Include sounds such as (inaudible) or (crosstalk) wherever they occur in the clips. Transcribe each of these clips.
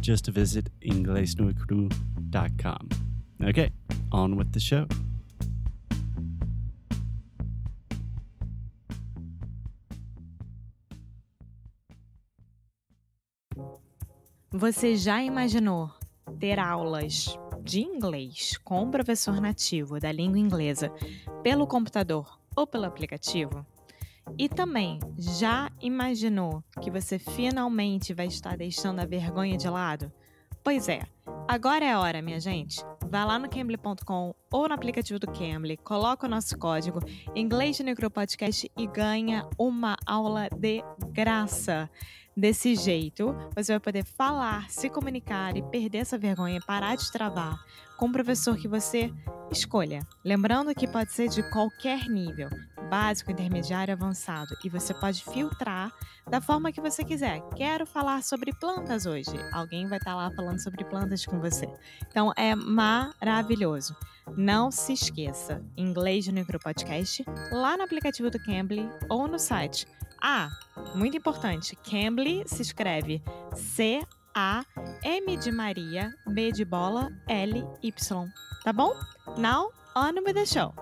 Just visit inglesnuecru.com. Okay, on with the show. Você já imaginou ter aulas de inglês com um professor nativo da língua inglesa pelo computador ou pelo aplicativo? E também, já imaginou que você finalmente vai estar deixando a vergonha de lado? Pois é, agora é a hora, minha gente. Vá lá no Cambly.com ou no aplicativo do Cambly, coloca o nosso código Inglês de Necro Podcast e ganha uma aula de graça. Desse jeito, você vai poder falar, se comunicar e perder essa vergonha, parar de travar com um professor que você escolha. Lembrando que pode ser de qualquer nível, básico, intermediário, avançado, e você pode filtrar da forma que você quiser. Quero falar sobre plantas hoje. Alguém vai estar lá falando sobre plantas com você. Então é maravilhoso. Não se esqueça, inglês no Micro Podcast, lá no aplicativo do Cambly ou no site. Ah, muito importante, Cambly se escreve C A M de Maria, B de bola, L Y. Tá bom? Now, on with the show.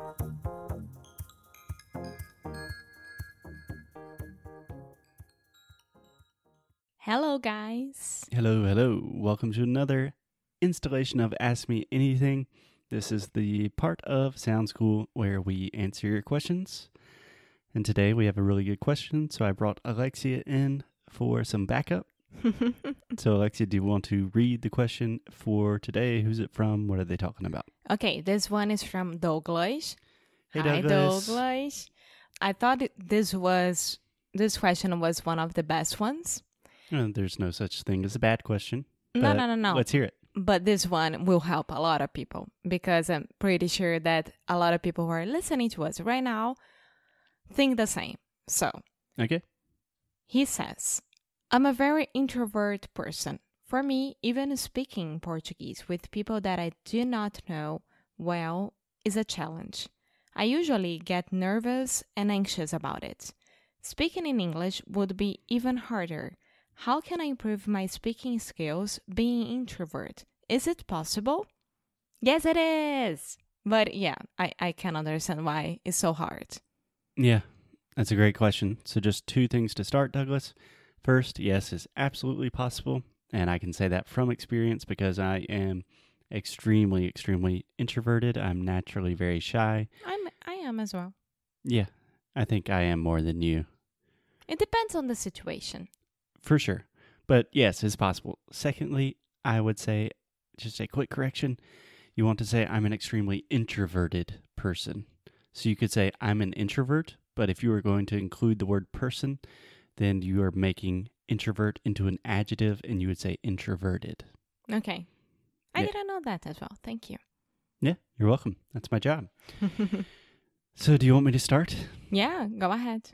Hello, guys. Hello, hello. Welcome to another installation of Ask Me Anything. This is the part of Sound School where we answer your questions. And today we have a really good question, so I brought Alexia in for some backup. (laughs) so, Alexia, do you want to read the question for today? Who's it from? What are they talking about? Okay, this one is from Douglas. Hey, Hi, Douglas. Douglas. I thought this was this question was one of the best ones. Uh, there's no such thing as a bad question. No, no, no, no. Let's hear it. But this one will help a lot of people because I'm pretty sure that a lot of people who are listening to us right now think the same. So Okay. he says, I'm a very introvert person. For me, even speaking Portuguese with people that I do not know well is a challenge. I usually get nervous and anxious about it. Speaking in English would be even harder. How can I improve my speaking skills being introvert? Is it possible? Yes, it is. But yeah, I, I can understand why it's so hard. Yeah, that's a great question. So, just two things to start, Douglas. First, yes, it's absolutely possible. And I can say that from experience because I am extremely, extremely introverted. I'm naturally very shy. I'm I am as well. Yeah, I think I am more than you, It depends on the situation. For sure. But yes, it's possible. Secondly, I would say, just a quick correction you want to say, I'm an extremely introverted person. So, you could say, I'm an introvert, but if you were going to include the word person, then you are making introvert into an adjective and you would say introverted. Okay. I Yeah. didn't know that as well. Thank you. Yeah, you're welcome. That's my job. (laughs) So, do you want me to start? yeah, go ahead.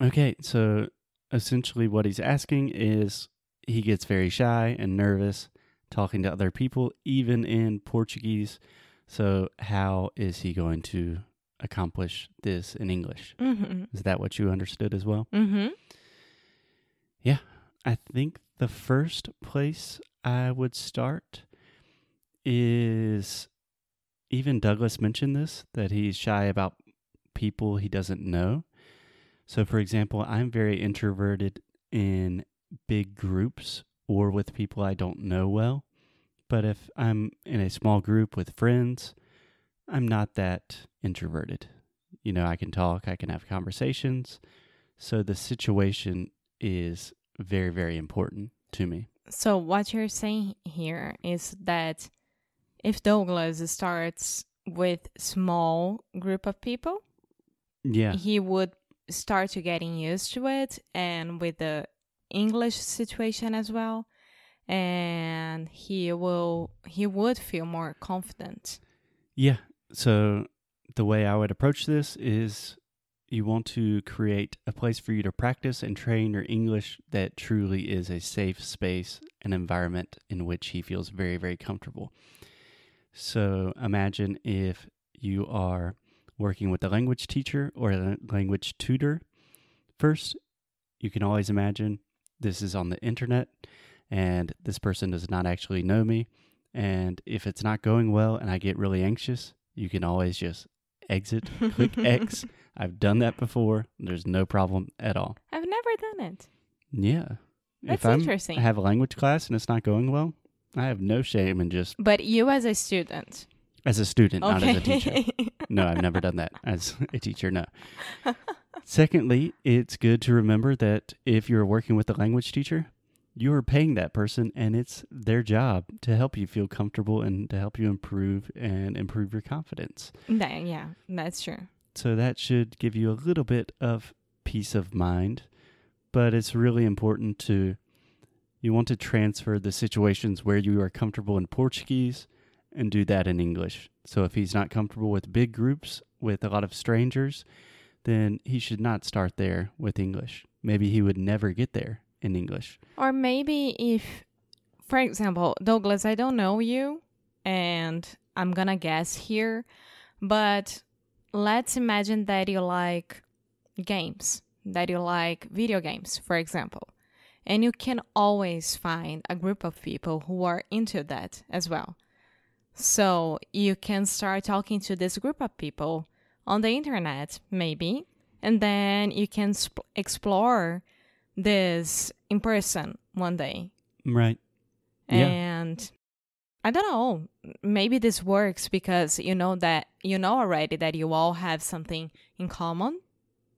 Okay, so essentially what he's asking is he gets very shy and nervous talking to other people, even in Portuguese. So, how is he going to accomplish this in English? Mm-hmm. Is that what you understood as well? Mm-hmm. I think the first place I would start is even Douglas mentioned this that he's shy about people he doesn't know. So, for example, I'm very introverted in big groups or with people I don't know well But if I'm in a small group with friends, I'm not that introverted. You know, I can talk, I can have conversations. So the situation is very, very important to me. So what you're saying here is that if Douglas starts with small group of people, Yeah. he would start to getting used to it and with the English situation as well and he will he would feel more confident. Yeah. So the way I would approach this is you want to create a place for you to practice and train your English that truly is a safe space, an environment in which he feels very, very comfortable. So imagine if you are working with a language teacher or a language tutor. First, you can always imagine this is on the internet and this person does not actually know me. And if it's not going well and I get really anxious, you can always just exit, click X. (laughs) I've done that before. There's no problem at all. I've never done it. Yeah. That's interesting. I have a language class and it's not going well, I have no shame in just But you as a student. as a student, not as a teacher. (laughs) No, I've never done that as a teacher. No. Secondly, it's good to remember that if you're working with a language teacher, you are paying that person and it's their job to help you feel comfortable and to help you improve and improve your confidence. That- yeah, that's true. So that should give you a little bit of peace of mind, but it's really important to you want to transfer the situations where you are comfortable in Portuguese and do that in English. So if he's not comfortable with big groups with a lot of strangers, then he should not start there with English. Maybe he would never get there in English. Or maybe if, for example, Douglas, I don't know you, and I'm gonna guess here, but let's imagine that you like games, that you like video games, for example. And you can always find a group of people who are into that as well. So you can start talking to this group of people on the internet, maybe, and then you can sp- explore this in person one day. Right. Yeah. And I don't know, maybe this works because you know that you know already that you all have something in common,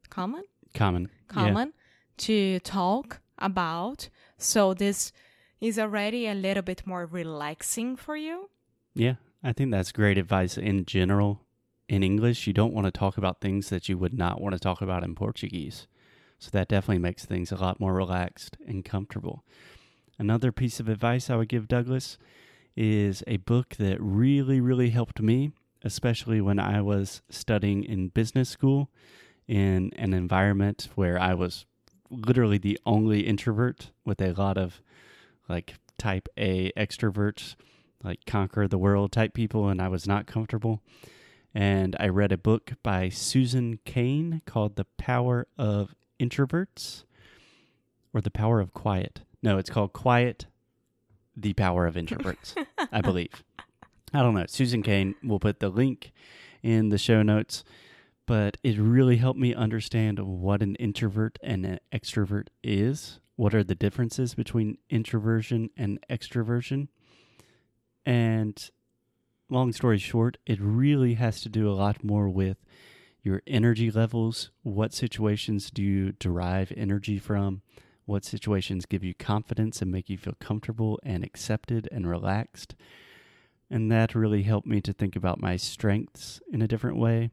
common, Common. Yeah. common to talk about. So this is already a little bit more relaxing for you. Yeah, I think that's great advice in general. In English, you don't want to talk about things that you would not want to talk about in Portuguese. So that definitely makes things a lot more relaxed and comfortable. Another piece of advice I would give Douglas is a book that really, really helped me, especially when I was studying in business school in an environment where I was literally the only introvert with a lot of like type A extroverts like conquer the world type people, and I was not comfortable. And I read a book by Susan Cain called The Power of Introverts or The Power of Quiet. No, it's called Quiet, The Power of Introverts, (laughs) I believe. I don't know. Susan Cain, we'll put the link in the show notes, but it really helped me understand what an introvert and an extrovert is. What are the differences between introversion and extroversion? And long story short, it really has to do a lot more with your energy levels. What situations do you derive energy from? What situations give you confidence and make you feel comfortable and accepted and relaxed? And that really helped me to think about my strengths in a different way,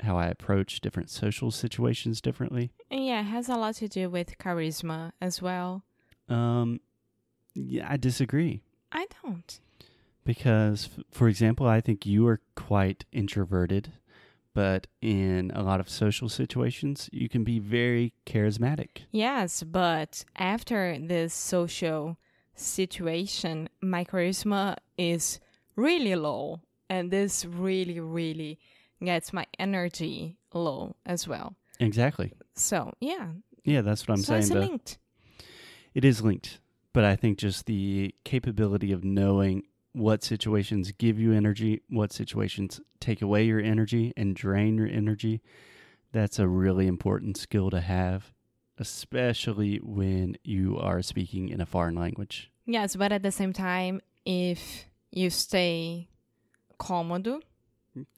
how I approach different social situations differently. And yeah, it has a lot to do with charisma as well. Um, yeah, I disagree. I don't. Because, for example, I think you are quite introverted, but in a lot of social situations, you can be very charismatic. Yes, but after this social situation, my charisma is really low. And this really, really gets my energy low as well. Exactly. So, yeah. Yeah, that's what I'm so saying. it's linked. It is linked, but I think just the capability of knowing what situations give you energy, what situations take away your energy and drain your energy, that's a really important skill to have, especially when you are speaking in a foreign language. Yes, but at the same time, if you stay cômodo,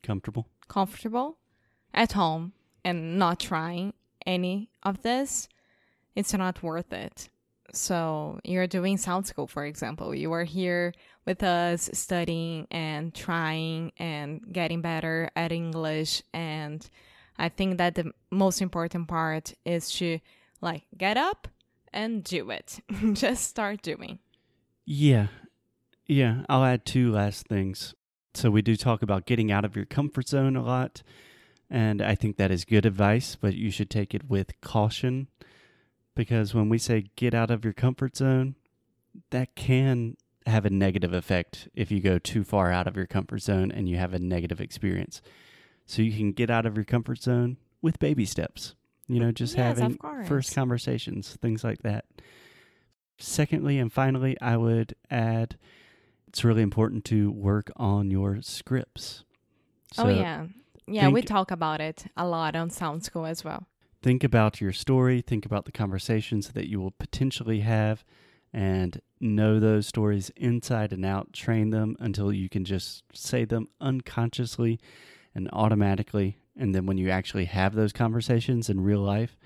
Comfortable. comfortable at home and not trying any of this, it's not worth it. So you're doing sound school, for example. You are here with us studying and trying and getting better at English. And I think that the most important part is to like get up and do it. (laughs) Just start doing. Yeah. Yeah. I'll add two last things. So, we do talk about getting out of your comfort zone a lot. And I think that is good advice, but you should take it with caution because when we say get out of your comfort zone, that can have a negative effect if you go too far out of your comfort zone and you have a negative experience. So, you can get out of your comfort zone with baby steps, you know, just Yes, having first conversations, things like that. Secondly, and finally, I would add it's really important to work on your scripts. oh, yeah. Yeah, we talk about it a lot on Sound School as well. Think about your story, think about the conversations that you will potentially have, and know those stories inside and out. Train them until you can just say them unconsciously and automatically. And then when you actually have those conversations in real life,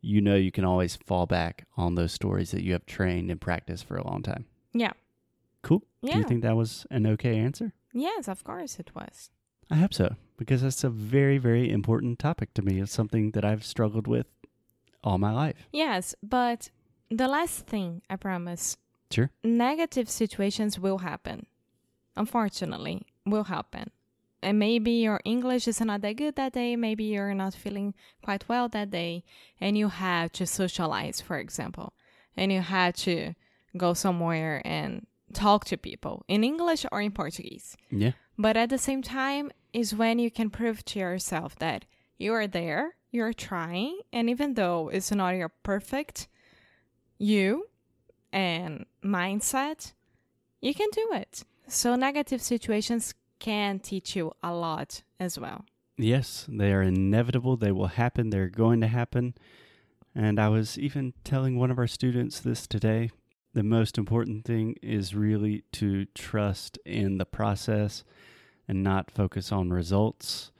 you know you can always fall back on those stories that you have trained and practiced for a long time. Yeah. Cool. Yeah. Do you think that was an okay answer? Yes, of course it was. I hope so, because that's a very, very important topic to me. It's something that I've struggled with all my life. Yes, but the last thing, I promise, Sure. negative situations will happen. Unfortunately, will happen. And maybe your English is not that good that day, maybe you're not feeling quite well that day, and you have to socialize, for example, and you had to go somewhere and talk to people in English or in Portuguese. Yeah. But at the same time, is when you can prove to yourself that you are there, you're trying, and even though it's not your perfect you and mindset, you can do it. So negative situations can teach you a lot as well. Yes, they are inevitable. They will happen. They're going to happen. And I was even telling one of our students this today. The most important thing is really to trust in the process and not focus on results.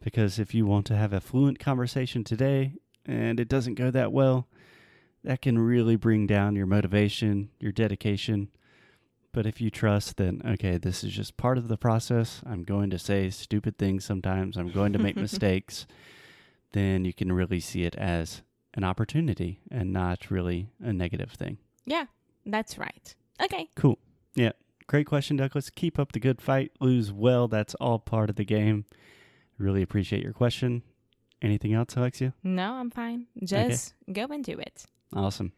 Because if you want to have a fluent conversation today and it doesn't go that well, that can really bring down your motivation, your dedication. But if you trust that, okay, this is just part of the process, I'm going to say stupid things sometimes, I'm going to make (laughs) mistakes, then you can really see it as an opportunity and not really a negative thing. Yeah, that's right. Okay. Cool. Yeah. Great question, Douglas. Keep up the good fight. Lose well. That's all part of the game. Really appreciate your question. Anything else, Alexia? No, I'm fine. Just go and do it. Awesome.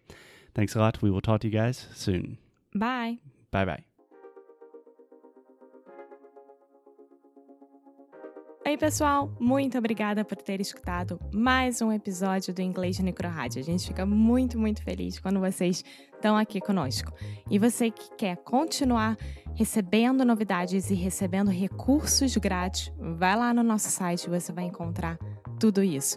Thanks a lot. We will talk to you guys soon. Bye. Bye bye. Oi, pessoal! Muito obrigada por ter escutado mais um episódio do Inglês de Micro Rádio. A gente fica muito, muito feliz quando vocês estão aqui conosco. E você que quer continuar recebendo novidades e recebendo recursos grátis, vai lá no nosso site e você vai encontrar tudo isso.